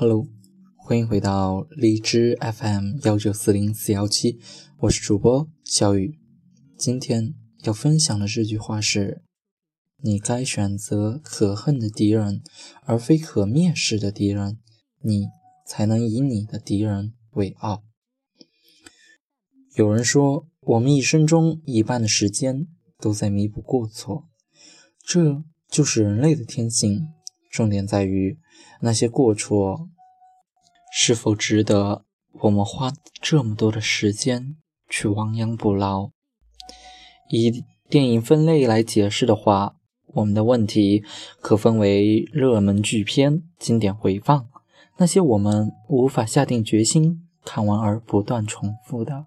Hello，欢迎回到荔枝 FM 幺九四零四幺七，我是主播小雨。今天要分享的这句话是：你该选择可恨的敌人，而非可蔑视的敌人，你才能以你的敌人为傲。有人说，我们一生中一半的时间都在弥补过错，这就是人类的天性。重点在于那些过错是否值得我们花这么多的时间去亡羊补牢。以电影分类来解释的话，我们的问题可分为热门巨片、经典回放，那些我们无法下定决心看完而不断重复的，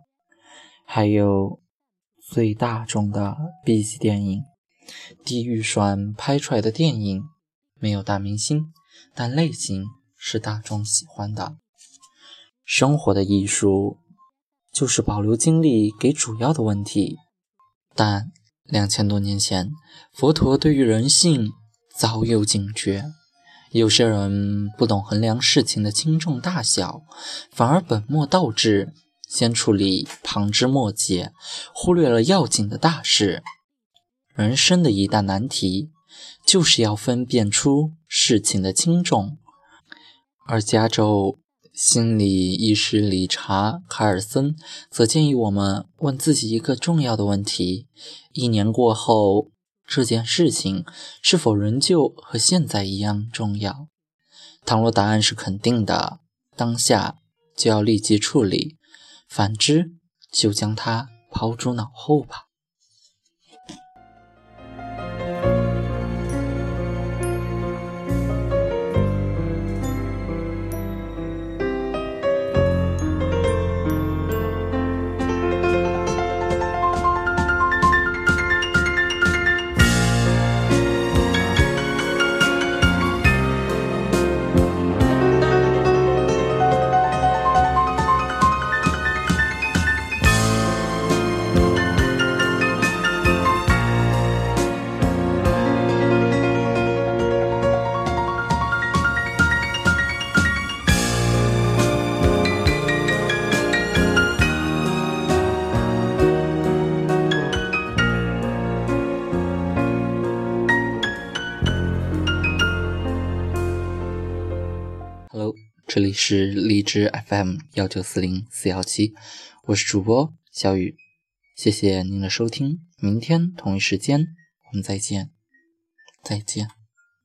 还有最大众的 B 级电影，低预算拍出来的电影。没有大明星，但类型是大众喜欢的。生活的艺术就是保留精力给主要的问题。但两千多年前，佛陀对于人性早有警觉。有些人不懂衡量事情的轻重大小，反而本末倒置，先处理旁枝末节，忽略了要紧的大事。人生的一大难题。就是要分辨出事情的轻重，而加州心理医师理查卡尔森则建议我们问自己一个重要的问题：一年过后，这件事情是否仍旧和现在一样重要？倘若答案是肯定的，当下就要立即处理；反之，就将它抛诸脑后吧。这里是荔枝 FM 幺九四零四幺七，我是主播小雨，谢谢您的收听，明天同一时间我们再见，再见。